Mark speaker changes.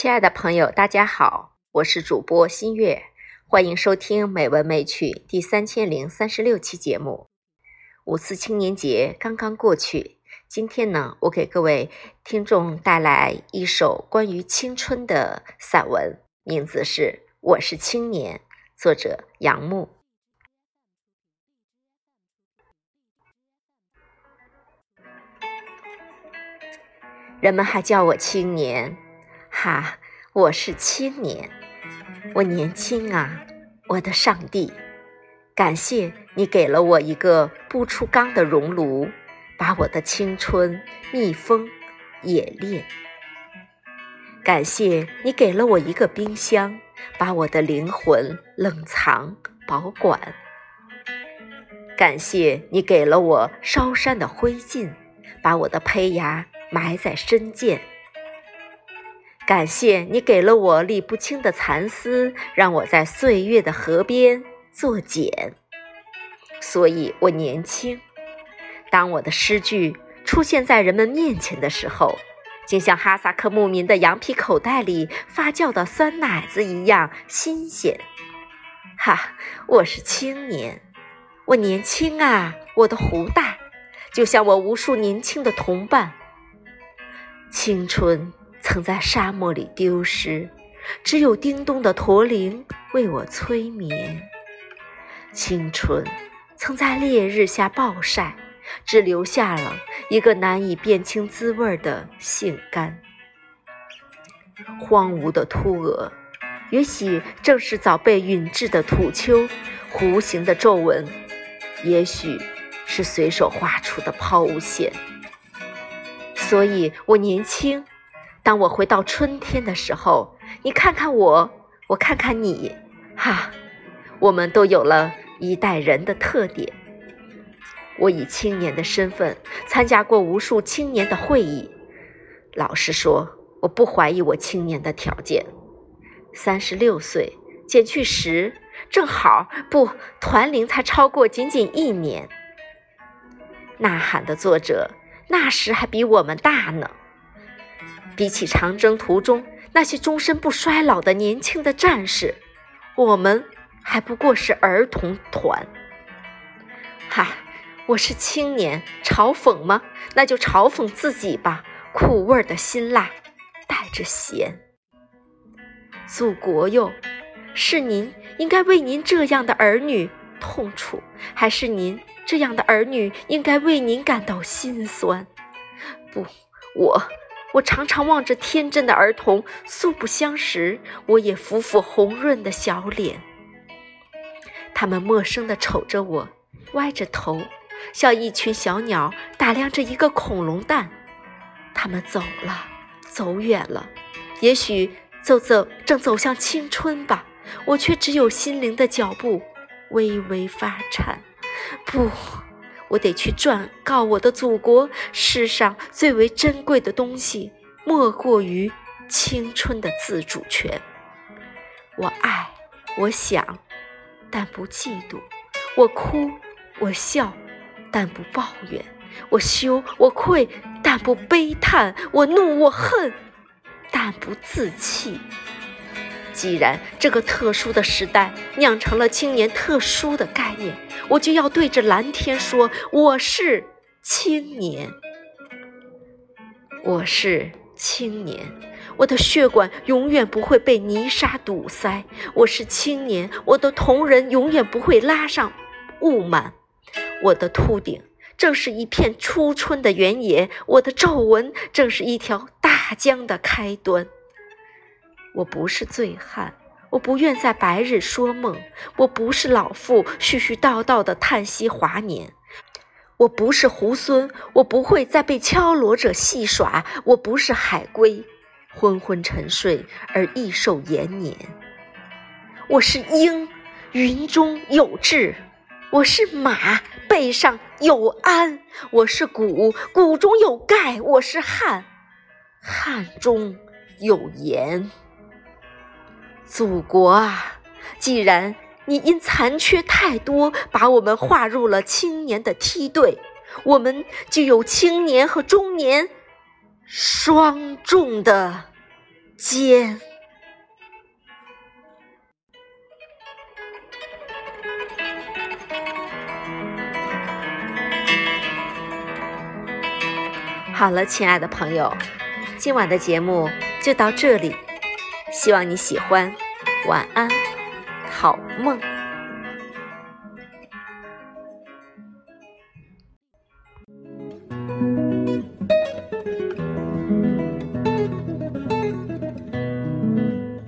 Speaker 1: 亲爱的朋友，大家好，我是主播新月，欢迎收听《美文美曲》第三千零三十六期节目。五四青年节刚刚过去，今天呢，我给各位听众带来一首关于青春的散文，名字是《我是青年》，作者杨牧。人们还叫我青年。哈，我是青年，我年轻啊，我的上帝，感谢你给了我一个不出缸的熔炉，把我的青春密封冶炼；感谢你给了我一个冰箱，把我的灵魂冷藏保管；感谢你给了我烧山的灰烬，把我的胚芽埋在深涧。感谢你给了我理不清的蚕丝，让我在岁月的河边作茧。所以我年轻。当我的诗句出现在人们面前的时候，竟像哈萨克牧民的羊皮口袋里发酵的酸奶子一样新鲜。哈，我是青年，我年轻啊，我的胡大，就像我无数年轻的同伴。青春。曾在沙漠里丢失，只有叮咚的驼铃为我催眠。青春曾在烈日下暴晒，只留下了一个难以辨清滋味的性干。荒芜的秃额，也许正是早被陨质的土丘，弧形的皱纹，也许是随手画出的抛物线。所以我年轻。当我回到春天的时候，你看看我，我看看你，哈，我们都有了一代人的特点。我以青年的身份参加过无数青年的会议，老实说，我不怀疑我青年的条件。三十六岁减去十，正好不团龄才超过仅仅一年。呐喊的作者那时还比我们大呢。比起长征途中那些终身不衰老的年轻的战士，我们还不过是儿童团。哈，我是青年，嘲讽吗？那就嘲讽自己吧。苦味的辛辣带着咸。祖国哟，是您应该为您这样的儿女痛楚，还是您这样的儿女应该为您感到心酸？不，我。我常常望着天真的儿童，素不相识，我也抚抚红润的小脸。他们陌生的瞅着我，歪着头，像一群小鸟打量着一个恐龙蛋。他们走了，走远了，也许走走正走向青春吧。我却只有心灵的脚步微微发颤。不。我得去转告我的祖国，世上最为珍贵的东西，莫过于青春的自主权。我爱，我想，但不嫉妒；我哭，我笑，但不抱怨；我羞，我愧，但不悲叹；我怒，我恨，但不自弃。既然这个特殊的时代酿成了青年特殊的概念，我就要对着蓝天说：“我是青年，我是青年，我的血管永远不会被泥沙堵塞。我是青年，我的瞳仁永远不会拉上雾满。我的秃顶正是一片初春的原野，我的皱纹正是一条大江的开端。”我不是醉汉，我不愿在白日说梦。我不是老妇絮絮叨叨的叹息华年。我不是猢狲，我不会再被敲锣者戏耍。我不是海龟，昏昏沉睡而益寿延年。我是鹰，云中有志；我是马，背上有鞍；我是骨，骨中有钙；我是汉，汉中有盐。祖国啊既然你因残缺太多把我们划入了青年的梯队我们就有青年和中年双重的肩。好了亲爱的朋友今晚的节目就到这里。希望你喜欢晚安好梦。